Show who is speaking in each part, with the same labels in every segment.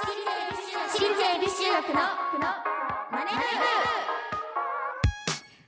Speaker 1: 私立恵比寿中学のマネ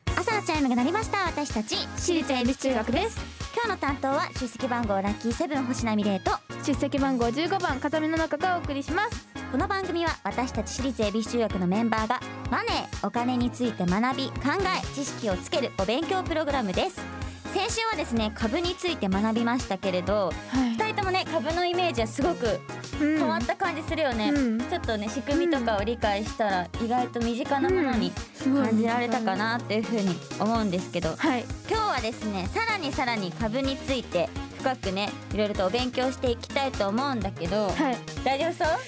Speaker 1: ブ朝のチャイムが鳴りました私たち私立恵比寿中学です今日の担当は出席番号ラッキーセブン星名美玲と
Speaker 2: 出席番号15番風見の中がお送りします
Speaker 1: この番組は私たち私立恵比寿中学のメンバーがマネーお金について学び考え知識をつけるお勉強プログ。ラムです先週はですね株について学びましたけれど
Speaker 2: はい
Speaker 1: 2人ともね株のイメージはすごく変わった感じするよね、
Speaker 2: うん。
Speaker 1: ちょっとね仕組みとかを理解したら意外と身近なものに感じられたかなっていうふうに思うんですけど。
Speaker 2: はい。
Speaker 1: 今日はですねさらにさらに株について深くねいろいろとお勉強していきたいと思うんだけど、
Speaker 2: はい。
Speaker 1: 大丈夫そう？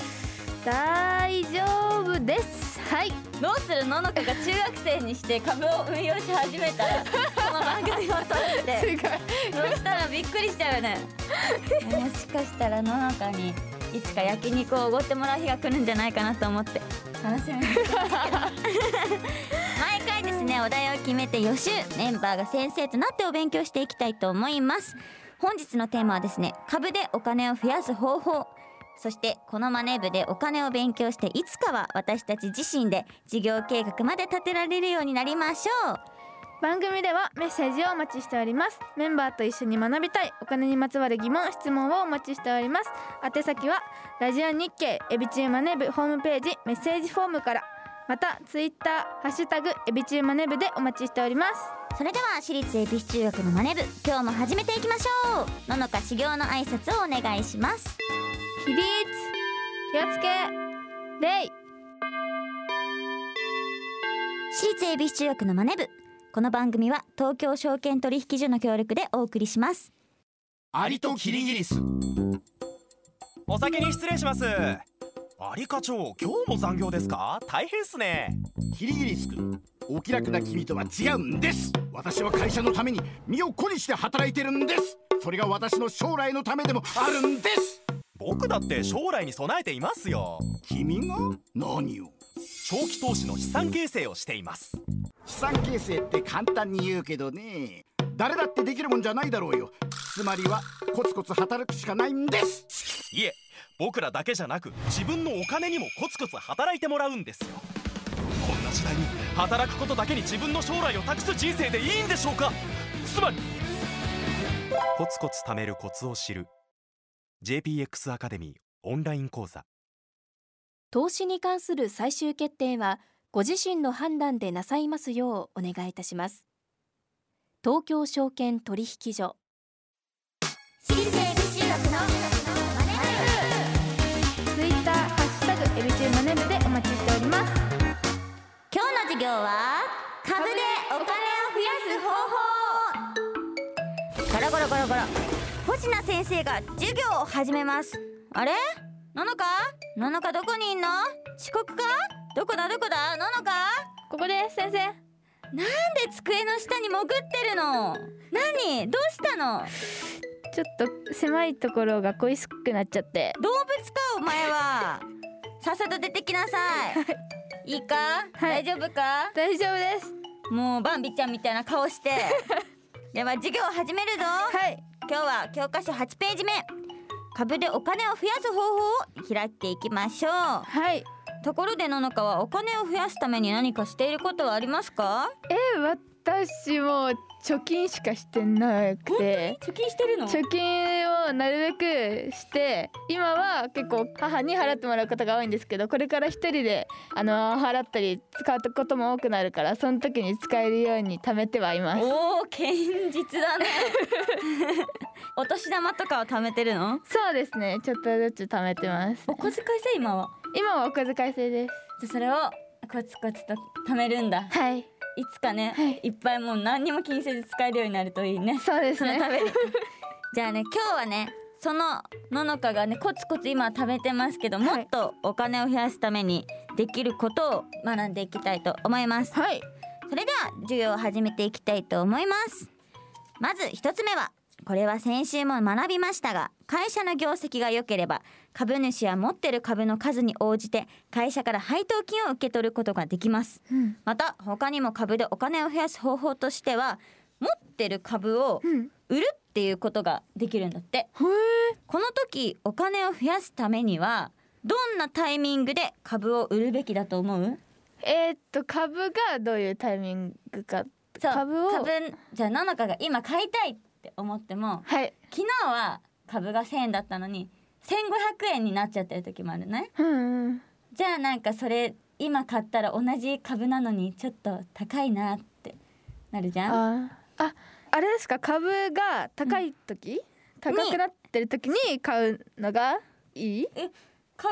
Speaker 2: 大丈夫です。はい。
Speaker 1: どうする？ののかが中学生にして株を運用し始めたらこの番組を通して。そしたらびっくりしちゃうよね。もしかしたらののかにいつか焼肉をおごってもらう日が来るんじゃないかなと思って。楽しみ毎回ですねお題を決めて予習メンバーが先生となってお勉強していきたいと思います。本日のテーマはですね株でお金を増やす方法。そしてこのマネ部でお金を勉強していつかは私たち自身で事業計画まで立てられるようになりましょう
Speaker 2: 番組ではメッセージをお待ちしております。メンバーと一緒に学びたいお金にまつわる疑問質問をお待ちしております。宛先はラジオ日経エビチューマネブホームページメッセージフォームからまたツイッターハッシュタグエビチューマネブでお待ちしております。
Speaker 1: それでは私立恵比寿中学のマネ部今日も始めていきましょう。ののか修行の挨拶をお願いします。
Speaker 2: 起立気をつけ礼
Speaker 1: 私立恵比寿中学のマネ部この番組は東京証券取引所の協力でお送りします。
Speaker 3: アリとキリギリス。
Speaker 4: お先に失礼します。アリ課長今日も残業ですか？大変っすね。
Speaker 3: キリギリス君お気楽な君とは違うんです。私は会社のために身を粉にして働いてるんです。それが私の将来のためでもあるんです。
Speaker 4: 僕だって将来に備えていますよ。
Speaker 3: 君が？何を？
Speaker 4: 長期投資の資産形成をしています。
Speaker 3: 資産形成って簡単に言うけどね誰だってできるもんじゃないだろうよ。つまりはコツコツ働くしかないんです。
Speaker 4: いえ僕らだけじゃなく自分のお金にもコツコツ働いてもらうんですよ。こんな時代に働くことだけに自分の将来を託す人生でいいんでしょうか。つまりコツコツ貯めるコツを知る。JPX アカデミーオンライン講座
Speaker 5: 投資に関する最終決定はご自身の判断でなさいますようお願いいたします。東京証券取引所。
Speaker 1: 私立恵比学のマネ
Speaker 2: ツイッターハッシュタグエビチューマネブでお待ちしております。
Speaker 1: 今日の授業は株でお金を増やす方法。ゴロゴロゴロゴロ。星名先生が授業を始めます。あれ？ののか？ののかどこにいんの？遅刻か？どこだ？どこだ？ののか？
Speaker 2: ここです先生。
Speaker 1: なんで机の下に潜ってるの？何？どうしたの？
Speaker 2: ちょっと狭いところが恋しくなっちゃって。
Speaker 1: 動物かお前は。さっさと出てきなさい。い。いか、
Speaker 2: はい。
Speaker 1: 大丈夫か？
Speaker 2: 大丈夫です。
Speaker 1: もうバンビちゃんみたいな顔して。では授業を始めるぞ。
Speaker 2: はい。
Speaker 1: 今日は教科書8ページ目株でお金を増やす方法を開いていきましょう。
Speaker 2: はい。
Speaker 1: ところでののかはお金を増やすために何かしていることはありますか？
Speaker 2: え私も貯金しかしてなくて。
Speaker 1: 貯金してるの？
Speaker 2: 貯金をなるべくして今は結構母に払ってもらうことが多いんですけどこれから一人であの払ったり使うことも多くなるからその時に使えるように貯めてはいます。
Speaker 1: おお堅実だね。お年玉とかを貯めてるの？
Speaker 2: そうですね。ちょっとずつ貯めてます。
Speaker 1: お小遣い制今は？
Speaker 2: 今はお小遣い制です。
Speaker 1: じゃあそれをコツコツと貯めるんだ。
Speaker 2: はい
Speaker 1: いつかね、
Speaker 2: はい。
Speaker 1: い、っぱいもう何にも気にせず使えるようになるといいね。
Speaker 2: そうですね。
Speaker 1: じゃあね今日はねそのののかがねコツコツ今食べてますけどもっとお金を増やすためにできることを学んでいきたいと思います。
Speaker 2: はい。
Speaker 1: それでは授業を始めていきたいと思います。まず一つ目はこれは先週も学びましたが会社の業績が良ければ株主は持ってる株の数に応じて会社から配当金を受け取ることができます。
Speaker 2: うん。
Speaker 1: また他にも株でお金を増やす方法としては持ってる株を
Speaker 2: うん。
Speaker 1: 売るっていうことができるんだって。
Speaker 2: ほえ。
Speaker 1: この時お金を増やすためにはどんなタイミングで株を売るべきだと思う？
Speaker 2: えーっと株がどういうタイミングか。株を。
Speaker 1: 株じゃあ野中が今買いたいって思っても
Speaker 2: はい。
Speaker 1: 昨日は株が1,000円だったのに1,500円になっちゃってる時もあるね。
Speaker 2: うんうん。
Speaker 1: じゃあなんかそれ今買ったら同じ株なのにちょっと高いなってなるじゃん？
Speaker 2: あー。ああれですか？株が高い時、高くなってる時に買うのがいい？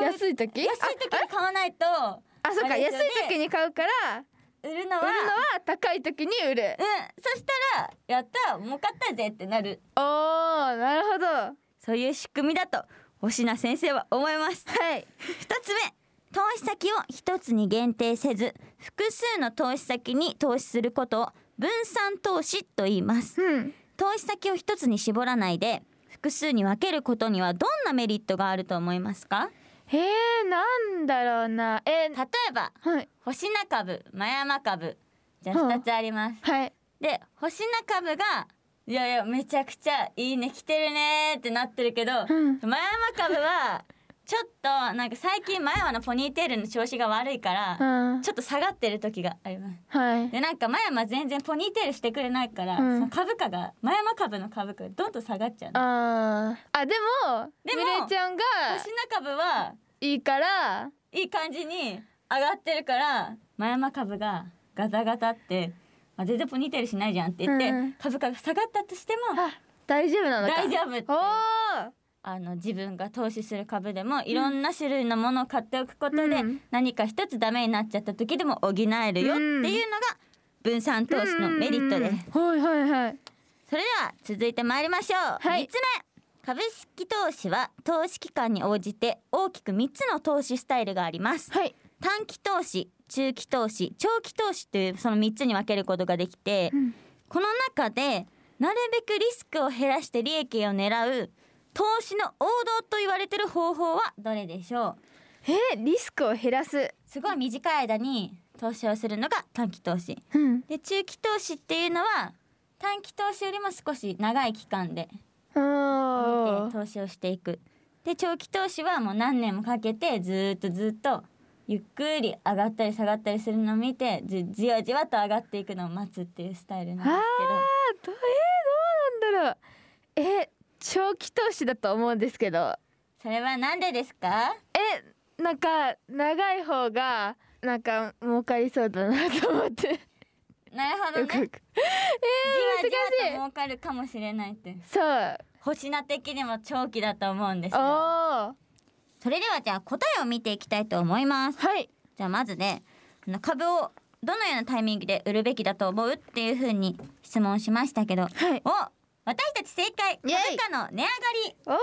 Speaker 2: 安い時？
Speaker 1: 安い時に買わないと
Speaker 2: あそっか。安い時に買うから
Speaker 1: 売るのは
Speaker 2: 売るのは高い時に売る。
Speaker 1: うん。そしたらやった儲かったぜってなる。
Speaker 2: おーなるほど。は
Speaker 1: そういう仕組みだと星名先生は思います。
Speaker 2: い。
Speaker 1: 二つ目。投資先を一つに限定せず複数の投資先に投資することを分散投資と言います。
Speaker 2: うん。
Speaker 1: 投資先を一つに絞らないで複数に分けることにはどんなメリットがあると思いますか？
Speaker 2: へえなんだろうな。え
Speaker 1: 例えば
Speaker 2: はい。
Speaker 1: 星名株真山株じゃあ
Speaker 2: はあ
Speaker 1: 2つあります、
Speaker 2: はい。
Speaker 1: で星名株がいやいやめちゃくちゃいいね来てるねーってなってるけど、
Speaker 2: うん。
Speaker 1: 真山株はちょっとなんか最近前山のポニーテールの調子が悪いから、
Speaker 2: うん。
Speaker 1: ちょっと下がってる時があります。
Speaker 2: はい。
Speaker 1: でなんか前山全然ポニーテールしてくれないから、
Speaker 2: うん。
Speaker 1: その株価が前山株の株価がどんどん下がっちゃうの。
Speaker 2: あー。あでも
Speaker 1: でも
Speaker 2: ミレイちゃんが
Speaker 1: 星名株はい
Speaker 2: いから。
Speaker 1: いい感じに上がってるから前山株がガタガタって、まあ、全然ポニーテールしないじゃんって言って、
Speaker 2: うん
Speaker 1: 株価が下がったとしても
Speaker 2: あ大丈夫なのか。
Speaker 1: 大丈夫ってあの自分が投資する株でもいろんな種類のものを買っておくことで、
Speaker 2: うん。
Speaker 1: 何か一つダメになっちゃった時でも補えるよっていうのが分散投資のメリットです。
Speaker 2: すはいはいはい。
Speaker 1: それでは続いて参りましょう、
Speaker 2: はい。
Speaker 1: 3つ目株式投資は投資期間に応じて大きく3つの投資スタイルがあります。
Speaker 2: はい。
Speaker 1: 短期投資中期投資長期投資というその3つに分けることができて、
Speaker 2: うん。
Speaker 1: この中でなるべくリスクを減らして利益を狙う投資の王道と言われている方法はどれでしょう？
Speaker 2: えリスクを減らす。
Speaker 1: すごい短い間に投資をするのが短期投資。
Speaker 2: うん。
Speaker 1: で中期投資っていうのは短期投資よりも少し長い期間で投資をしていく。で長期投資はもう何年もかけてずーっとずっとゆっくり上がったり下がったりするのを見てじじわじわと上がっていくのを待つっていうスタイルなんです
Speaker 2: あーどえー、どうなんだろう。え長期投資だと思うんですけど
Speaker 1: けど。それはなんでですか？
Speaker 2: えなんか長い方がなんか儲かりそうだなと思って
Speaker 1: なるほどね。
Speaker 2: よくよく。
Speaker 1: じわじわと儲かるかもしれないって。
Speaker 2: そう。
Speaker 1: 星名的にも長期だと思うんです
Speaker 2: お
Speaker 1: よ
Speaker 2: ー。
Speaker 1: それではじゃあ答えを見ていきたいと思います。
Speaker 2: はい。
Speaker 1: じゃあまずね株をどのようなタイミングで売るべきだと思うっていうふうに質問しましたけど、
Speaker 2: はい。
Speaker 1: お私たち正解。株価の値上がり。
Speaker 2: おーや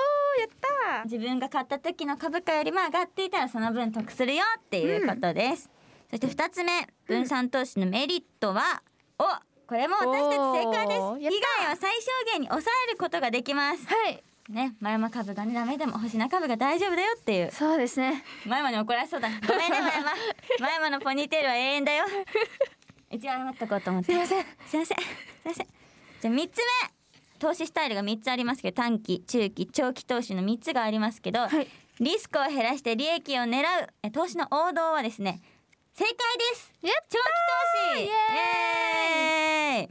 Speaker 2: った
Speaker 1: 自分が買った時の株価よりも上がっていたらその分得するよっていうことです、そして2つ目分散投資のメリットは、おこれも私たち正解です。被害を最小限に抑えることができます。
Speaker 2: はい。
Speaker 1: ね前山株がねダメでも星名株が大丈夫だよっていう。
Speaker 2: そうですね。
Speaker 1: 前山に怒られそうだ。ごめんね前山 前山のポニーテールは永遠だよ。一応謝っとこうと思って。
Speaker 2: すいません。
Speaker 1: すいませんすいませんじゃあ3つ目。投資スタイルが3つありますけど短期中期長期投資の3つがありますけど、
Speaker 2: はい。
Speaker 1: リスクを減らして利益を狙うえ投資の王道はですね正解です。長期投資！
Speaker 2: イ
Speaker 1: イエーイ！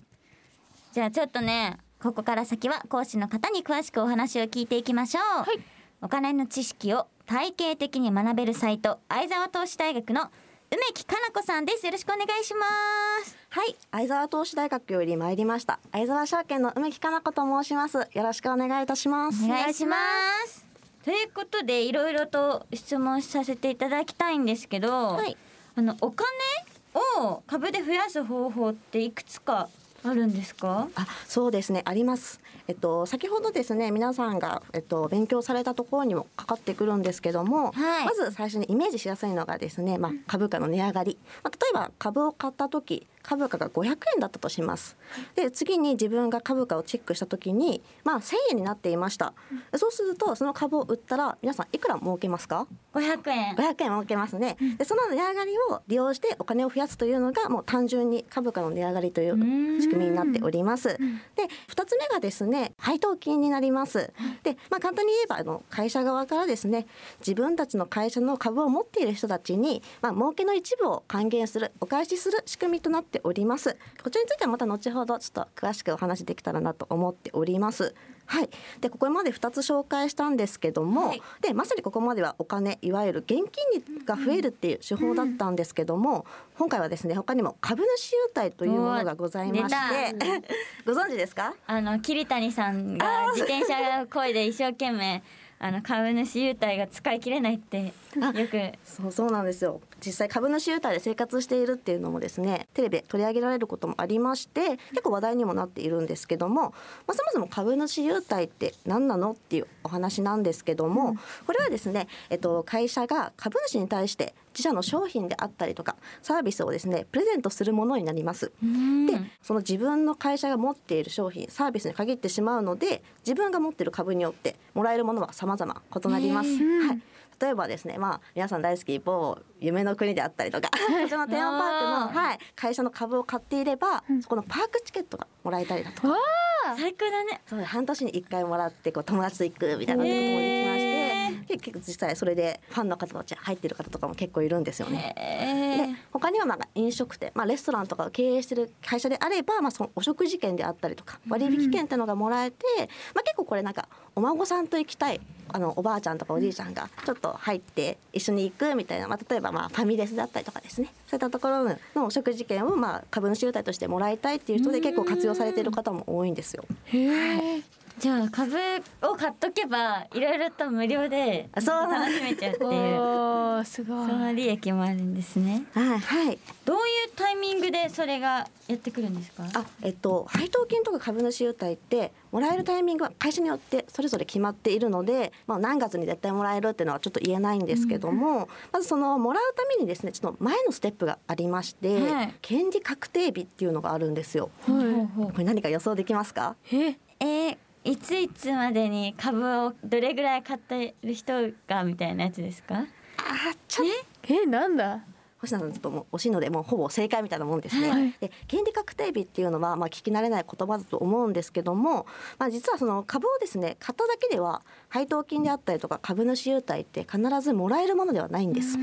Speaker 1: じゃあちょっとねここから先は講師の方に詳しくお話を聞いていきましょう、
Speaker 2: はい。
Speaker 1: お金の知識を体系的に学べるサイト相沢投資大学の梅木かな子さんです。よろしくお願いします。
Speaker 6: はい、相沢投資大学より参りました。相沢証券の梅木かな子と申します。よろしくお願いいたします。
Speaker 1: お願いします。ということでいろいろと質問させていただきたいんですけど、
Speaker 6: はい
Speaker 1: あのお金を株で増やす方法っていくつかあるんですか？
Speaker 6: あ、そうですね、あります。えっと先ほどですね、皆さんがえっと勉強されたところにもかかってくるんですけども、
Speaker 1: はい
Speaker 6: まず最初にイメージしやすいのがですね、まあ株価の値上がり。まあ例えば株を買った時、株価が500円だったとします。で次に自分が株価をチェックした時にまあ1000円になっていました。そうするとその株を売ったら皆さんいくら儲けますか
Speaker 1: ？500円。
Speaker 6: 500円儲けますね。でその値上がりを利用してお金を増やすというのがもう単純に株価の値上がりという仕組みになっております。で2つ目がですね配当金になります。でまあ簡単に言えばあの会社側からですね自分たちの会社の株を持っている人たちにまあ儲けの一部を還元するお返しする仕組みとなっております。こちらについてはまた後ほどちょっと詳しくお話できたらなと思っております。はい、でここまで2つ紹介したんですけども、
Speaker 1: はい。
Speaker 6: でまさにここまではお金いわゆる現金が増えるっていう手法だったんですけども、今回はですね他にも株主優待というものがございまして ご存知ですか？
Speaker 1: あの桐谷さんが自転車こいで一生懸命あの株主優待が使い切れないってよく
Speaker 6: そうそうなんですよ実際株主優待で生活しているっていうのもですねテレビで取り上げられることもありまして結構話題にもなっているんですけども、まあ、そもそも株主優待って何なのっていうお話なんですけども、これはですね、えっと、会社が株主に対して自社の商品であったりとかサービスをですねプレゼントするものになります。でその自分の会社が持っている商品サービスに限ってしまうので自分が持っている株によってもらえるものは様々異なります。はい例えばですね、まあ、皆さん大好き某夢の国であったりとかこちらのテーマパークの、はい、会社の株を買っていれば、そこのパークチケットがもらえたりだとか。
Speaker 1: 最高だね。
Speaker 6: そう半年に1回もらってこう友達と行くみたいなことも結構実際それでファンの方たち入ってる方とかも結構いるんですよね。で他にはまあ飲食店、まあ、レストランとかを経営してる会社であれば、まあ、そのお食事券であったりとか割引券っていうのがもらえて、まあ、結構これなんかお孫さんと行きたいあのおばあちゃんとかおじいちゃんがちょっと入って一緒に行くみたいな、まあ、例えばまあファミレスだったりとかですね。そういったところのお食事券をまあ株主優待としてもらいたいっていう人で結構活用されている方も多いんですよ。
Speaker 1: じゃあ株を買っとけばいろいろと無料で
Speaker 6: あそう。なん
Speaker 1: 楽しめちゃうっていう。
Speaker 2: おーすごい。
Speaker 1: その利益もあるんですね。
Speaker 6: はい、はい。
Speaker 1: どういうタイミングでそれがやってくるんですか？
Speaker 6: あえっと、配当金とか株主優待ってもらえるタイミングは会社によってそれぞれ決まっているので、まあ、何月に絶対もらえるっていうのはちょっと言えないんですけども、まずそのもらうためにですねちょっと前のステップがありまして、
Speaker 1: はい。
Speaker 6: 権利確定日っていうのがあるんですよ。
Speaker 1: ほうほう。
Speaker 6: これ何か予想できますか？
Speaker 2: え？
Speaker 1: えーいついつまでに株をどれぐらい買ってる人がみたいなやつですか？
Speaker 6: あちょっ
Speaker 2: え？なんだ？
Speaker 6: 星野さんちょっともう惜しいのでもうほぼ正解みたいなもんですね。で権利確定日っていうのはまあ聞き慣れない言葉だと思うんですけども、まあ、実はその株をですね買っただけでは配当金であったりとか株主優待って必ずもらえるものではないんです。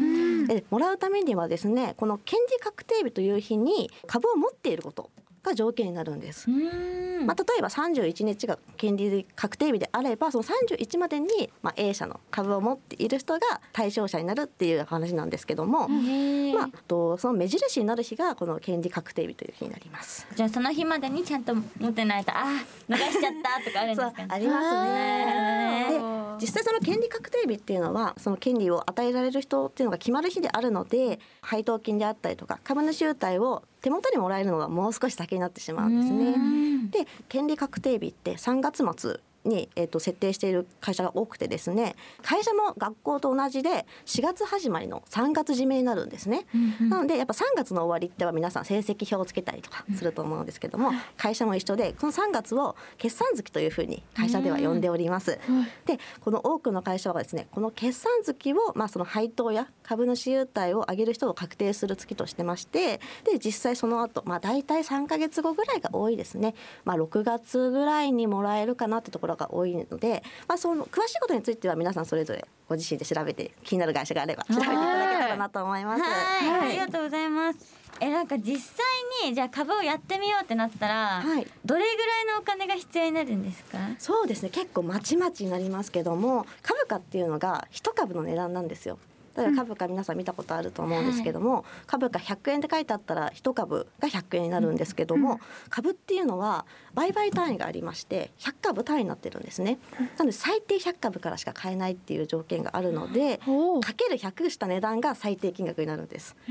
Speaker 6: でもらうためにはですねこの権利確定日という日に株を持っていることが条件になるんです。まあ、例えば31日が権利確定日であればその31までに、まあ、A 社の株を持っている人が対象者になるっていう話なんですけども、まあ、とその目印になる日がこの権利確定日という日になります。
Speaker 1: じゃあその日までにちゃんと持ってないとあー逃しちゃったとかあるんですか？ね
Speaker 6: ありますね。で実際その権利確定日っていうのはその権利を与えられる人っていうのが決まる日であるので配当金であったりとか株主優待を手元にもらえるのがもう少し先になってしまうんですね。で権利確定日って3月末に、えー、と設定している会社が多くてですね会社も学校と同じで4月始まりの3月締めになるんですね、なのでやっぱ3月の終わりっては皆さん成績表をつけたりとかすると思うんですけども、会社も一緒でこの3月を決算月というふうに会社では呼んでおります、でこの多くの会社はですねこの決算月を、まあ、その配当や株主優待を上げる人を確定する月としてましてで実際その後、まあ大体3か月後ぐらいが多いですね、まあ、6月ぐらいにもらえるかなってところが多いので、まあ、その詳しいことについては皆さんそれぞれご自身で調べて気になる会社があれば調べていただけたらなと思います。
Speaker 1: はい、ありがとうございます。え、なんか実際にじゃあ株をやってみようってなったら、
Speaker 6: はい
Speaker 1: どれぐらいのお金が必要になるんですか？
Speaker 6: そうですね結構まちまちになりますけども株価っていうのが一株の値段なんですよ。例えば株価皆さん見たことあると思うんですけども、株価100円って書いてあったら一株が100円になるんですけども、株っていうのは売買単位がありまして100株単位になってるんですね。なので最低100株からしか買えないっていう条件があるので、かける100した値段が最低金額になるんです。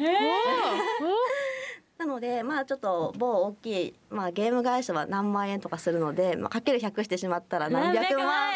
Speaker 6: なのでまあちょっと某大きい、まあ、ゲーム会社は何万円とかするので、まあ、かける100してしまったら何百万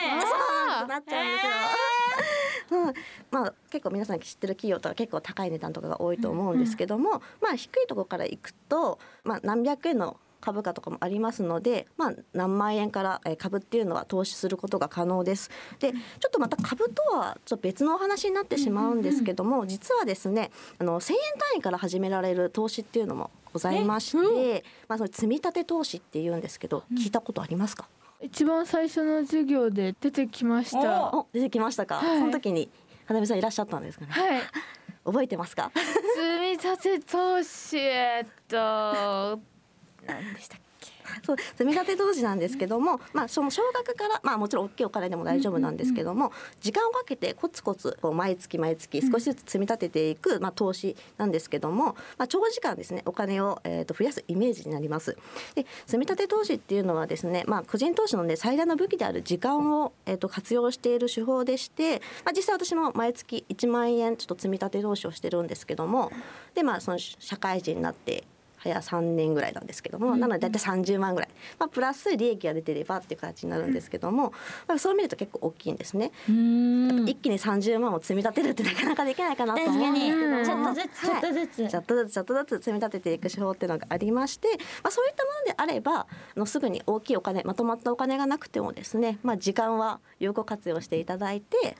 Speaker 6: まあ結構皆さん知ってる企業とか結構高い値段とかが多いと思うんですけども、まあ低いところから行くと、まあ何百円の株価とかもありますので、まあ、何万円からえー株っていうのは投資することが可能です。でちょっとまた株とはちょっと別のお話になってしまうんですけども、実はですねあの1,000円単位から始められる投資っていうのもございまして、まあ、その積み立て投資っていうんですけど、聞いたことありますか？
Speaker 2: 一番最初の授業で出てきました。
Speaker 6: お出てきましたか、
Speaker 2: はい。
Speaker 6: その時に花見さんいらっしゃったんですかね、
Speaker 2: はい。
Speaker 6: 覚えてますか？
Speaker 2: 積み立て投資えっと何でしたっけ？
Speaker 6: そう積み立て投資なんですけども、まあ、その少額から、まあ、もちろん大きいお金でも大丈夫なんですけども、時間をかけてコツコツこう毎月毎月少しずつ積み立てていく、まあ、投資なんですけども、まあ、長時間ですねお金を、えー、と増やすイメージになります。で積み立て投資っていうのはですね、まあ、個人投資の、ね、最大の武器である時間を、えー、と活用している手法でして、まあ、実際私も毎月1万円ちょっと積み立て投資をしてるんですけどもで、まあ、その社会人になって早3年ぐらいなんですけども、なので大体30万ぐらい、まあ、プラス利益が出てればっていう形になるんですけども、まあ、そう見ると結構大きいんですね。
Speaker 1: うん。
Speaker 6: 一気に30万を積み立てるってなかなかできないかなと思うんですけども。
Speaker 1: ちょっとずつちょっとずつ、
Speaker 6: ちょっとずつ。ちょっとずつ積み立てていく手法っていうのがありまして、まあ、そういったものであればあのすぐに大きいお金まとまったお金がなくてもですね、まあ、時間は有効活用していただいて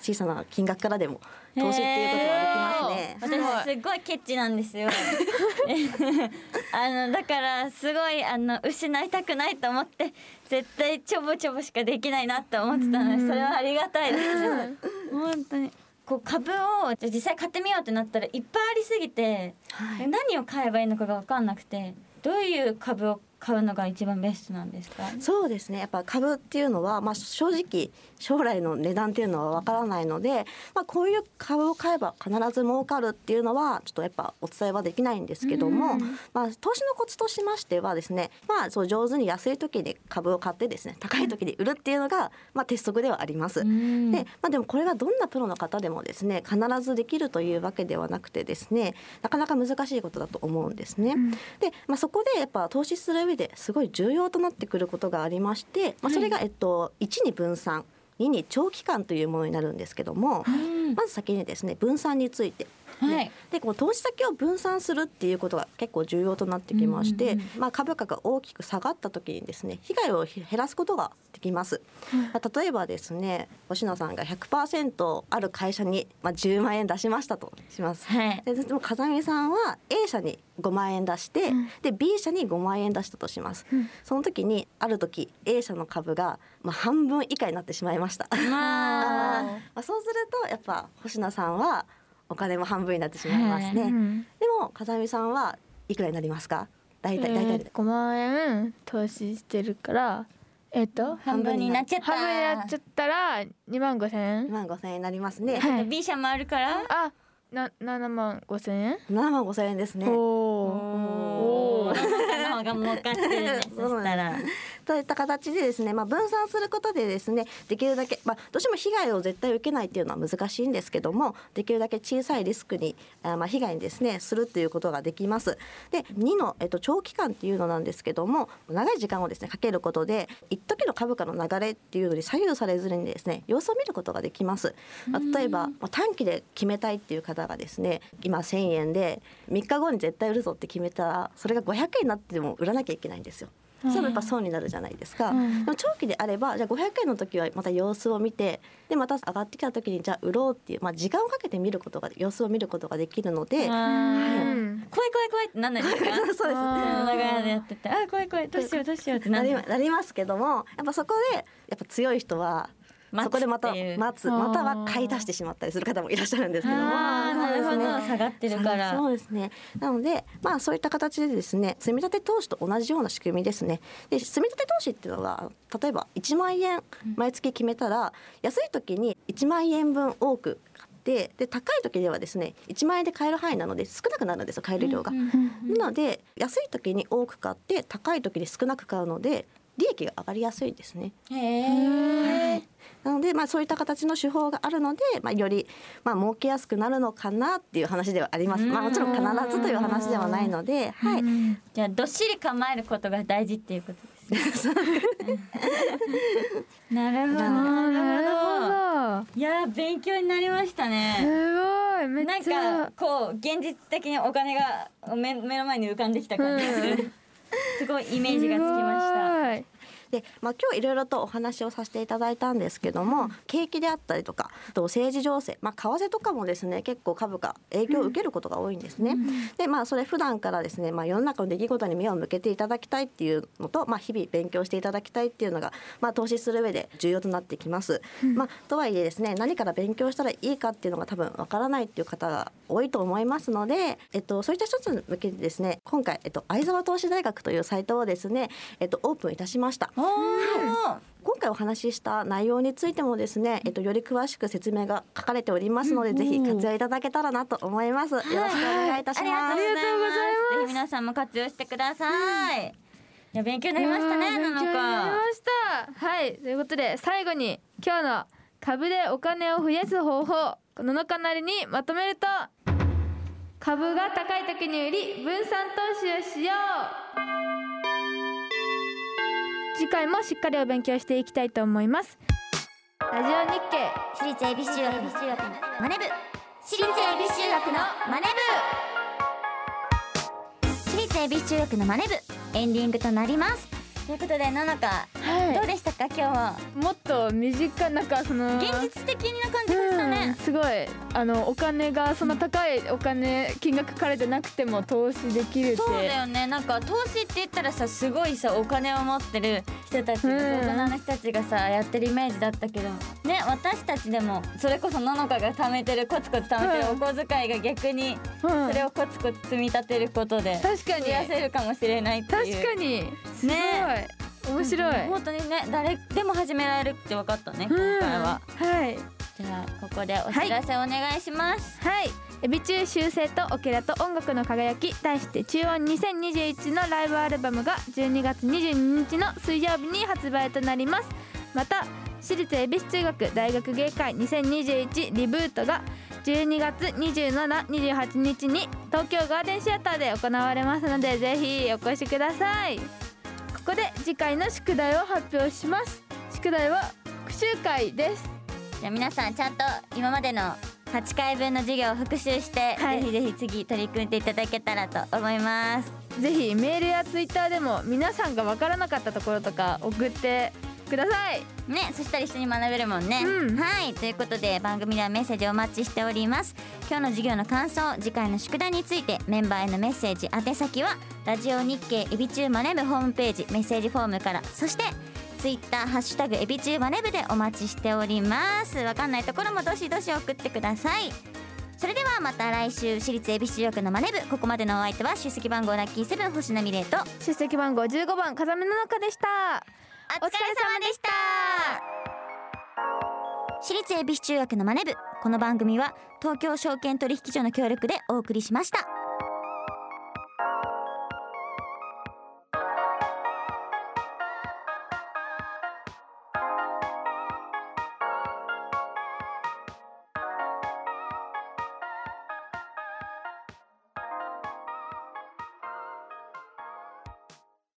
Speaker 6: 小さな金額からでも投資っていうことができますね。
Speaker 1: 私すごいケチなんですよ。あのだからすごいあの失いたくないと思って絶対ちょぼちょぼしかできないなと思ってたのでそれはありがたいです。本当に。こう株をじゃあ実際買ってみようってなったらいっぱいありすぎて、
Speaker 6: はい。
Speaker 1: 何を買えばいいのかが分かんなくてどういう株を買うのが一番ベストなんですか？
Speaker 6: そうですね。やっぱ株っていうのは、まあ、正直将来の値段っていうのはわからないので、まあ、こういう株を買えば必ず儲かるっていうのはちょっとやっぱお伝えはできないんですけども、まあ、投資のコツとしましてはですね、まあ、そう上手に安い時に株を買ってですね高い時に売るっていうのが、まあ、鉄則ではあります。
Speaker 1: うん。
Speaker 6: でまあ、でもこれがどんなプロの方でもですね必ずできるというわけではなくてですねなかなか難しいことだと思うんですね。で、まあ、そこでやっぱ投資する上ですごい重要となってくることがありまして、まあ、それが、えっと、1に分散2に長期間というものになるんですけども、まず先にですね分散について。
Speaker 1: はい。
Speaker 6: でこう投資先を分散するっていうことが結構重要となってきまして、まあ、株価が大きく下がった時にですね被害を減らすことができます、まあ、例えばですね星野さんが100%ある会社に、まあ、10万円出しましたとします、
Speaker 1: はい。
Speaker 6: ででも風見さんは A 社に5万円出して、で B 社に5万円出したとします、その時にある時 A 社の株が、まあ、半分以下になってしまいました。
Speaker 1: まあ
Speaker 6: まあ、そうするとやっぱ星名さんはお金も半分になってしまいますね、
Speaker 1: はい
Speaker 2: うん。
Speaker 6: でも風見さんはいくらになりますか？大体大体で、
Speaker 2: 5万円投資してるからえっと
Speaker 1: 半分になっちゃった。
Speaker 2: 半分になっちゃった。ら2万5千円。
Speaker 6: 2万5千円になりますね、
Speaker 2: はい。
Speaker 1: B 社もあるから？
Speaker 2: あな7万5千円
Speaker 6: ？7万5千円ですね。
Speaker 2: お
Speaker 1: お
Speaker 2: おー。
Speaker 1: の方が儲かってるねそしたら
Speaker 6: といった形でですね、まあ、分散することでですねできるだけ、まあ、どうしても被害を絶対受けないっていうのは難しいんですけどもできるだけ小さいリスクにあまあ被害にですねするっていうことができます。で2の、えっと、長期間っていうのなんですけども長い時間をですねかけることで一時の株価の流れっていうのに左右されずにですね様子を見ることができます。まあ例えばまあ短期で決めたいっていう方がですね今1,000円で3日後に絶対売るぞって決めたらそれが500円になっても売らなきゃいけないんですよ。それもやっぱ損になるじゃないですか、
Speaker 2: うん。
Speaker 6: でも長期であればじゃあ500円の時はまた様子を見てでまた上がってきた時にじゃあ売ろうっていう、まあ、時間をかけて見ることが様子を見ることができるので、
Speaker 2: う
Speaker 1: あ
Speaker 2: ん
Speaker 1: 怖い怖い怖いってなんないですか？
Speaker 6: そうです
Speaker 1: 長屋でやってて。あ怖い怖い。どうしようどうしようってな
Speaker 6: なり
Speaker 1: る
Speaker 6: なりますけどもやっぱそこでやっぱ強い人はそこでまた待つ。または買い足してしまったりする方もいらっしゃるんですけど。も
Speaker 1: 下がってるから。
Speaker 6: そうですね。なのでまあそういった形でですね積み立て投資と同じような仕組みですね。で積み立て投資っていうのは例えば1万円毎月決めたら安い時に1万円分多く買ってで高い時ではですね1万円で買える範囲なので少なくなるんですよ買える量が。なので安い時に多く買って高い時に少なく買うので利益が上がりやすいですね。
Speaker 1: へえ
Speaker 6: なので、まあ、そういった形の手法があるので、まあ、より、まあ、儲けやすくなるのかなっていう話ではあります。まあ、もちろん必ずという話ではないので、はい。
Speaker 1: じゃあどっしり構えることが大事っていうことです なるほど。
Speaker 2: なるほど。
Speaker 1: いやー勉強になりましたね。
Speaker 2: すごい。め
Speaker 1: なん
Speaker 2: っちゃ。
Speaker 1: かこう現実的にお金が目目の前に浮かんできた感じがする、
Speaker 2: うん。
Speaker 1: すごいイメージがつきました
Speaker 6: で、まあ、今日いろいろとお話をさせていただいたんですけども、景気であったりとかあと政治情勢、まあ、為替とかもですね結構株価影響を受けることが多いんですね。でまあそれ普段からですね、まあ、世の中の出来事に目を向けていただきたいっていうのと、まあ、日々勉強していただきたいっていうのが、まあ、投資する上で重要となってきます。まあ、とはいえですね何から勉強したらいいかっていうのが多分わからないっていう方が多いと思いますので、えっと、そういった一つに向けてですね今回、えっと、相沢投資大学というサイトをですね、えっと、オープンいたしました。今回お話しした内容についてもですね、えっと、より詳しく説明が書かれておりますので、ぜひ活用いただけたらなと思います。よろしくお願いいたし
Speaker 1: ありが
Speaker 6: ます。
Speaker 1: とうございます。ぜひ皆さんも活用してください。いや勉強になりましたね。なの
Speaker 2: いやー勉強になり
Speaker 1: か
Speaker 2: ま。したはいということで最後に今日の株でお金を増やす方法この中なりにまとめると株が高い時に売り分散投資をしよう次回もしっかりお勉強していきたいと思いますラジオ日経
Speaker 1: 私立恵比寿中学のマネ部。私立恵比寿中学のマネ部。私立恵比寿中学のマネ部エンディングとなります。ということでなのか、
Speaker 2: はい
Speaker 1: どうでしたか今日は？
Speaker 2: もっと身近なんかその
Speaker 1: 現実的な感じでした
Speaker 2: うん
Speaker 1: ね。
Speaker 2: すごい。あのお金がそんな高いお金金額書かれてなくても投資できるって。
Speaker 1: そうだよね。なんか投資って言ったらさすごいさお金を持ってる人たちが、
Speaker 2: うん。
Speaker 1: 大人の人たちがさやってるイメージだったけど。ね私たちでもそれこそののかが貯めてるコツコツ貯めてるお小遣いが逆に
Speaker 2: うん。
Speaker 1: それをコツコツ積み立てることで
Speaker 2: 確かに。
Speaker 1: 増やせるかもしれないっていう。
Speaker 2: 確かに。すごい、
Speaker 1: ね
Speaker 2: 面白い、
Speaker 1: 本当にね誰でも始められるって分かったね今
Speaker 2: うん。
Speaker 1: 回は、
Speaker 2: はい。
Speaker 1: じゃあここでお知らせお願いします、
Speaker 2: はい。エビ中修正とオケラと音楽の輝き題して中音2021のライブアルバムが12月22日の水曜日に発売となります。また私立恵比寿中学大学芸会2021リブートが12月2728日に東京ガーデンシアターで行われますのでぜひお越しくださいここで次回の宿題を発表します。宿題は復習会です。
Speaker 1: じゃあ皆さんちゃんと今までの8回分の授業を復習して、
Speaker 2: はい。
Speaker 1: ぜひぜひ次取り組んでいただけたらと思います。
Speaker 2: ぜひメールやツイッターでも皆さんが分からなかったところとか送ってください。
Speaker 1: ねそしたら一緒に学べるもんね、
Speaker 2: うん。
Speaker 1: はい。ということで番組ではメッセージをお待ちしております。今日の授業の感想次回の宿題についてメンバーへのメッセージ宛先はラジオ日経エビチューマネブホームページメッセージフォームからそしてツイッターハッシュタグエビチューマネブでお待ちしております。わかんないところもどしどし送ってください。それではまた来週私立恵比寿中学のマネ部ここまでのお相手は出席番号ラッキーセブン星野美玲と
Speaker 2: 出席番号15番風見の中でした
Speaker 1: お疲れ様でした。私立恵比寿中学のマネ部。この番組は東京証券取引所の協力でお送りしました。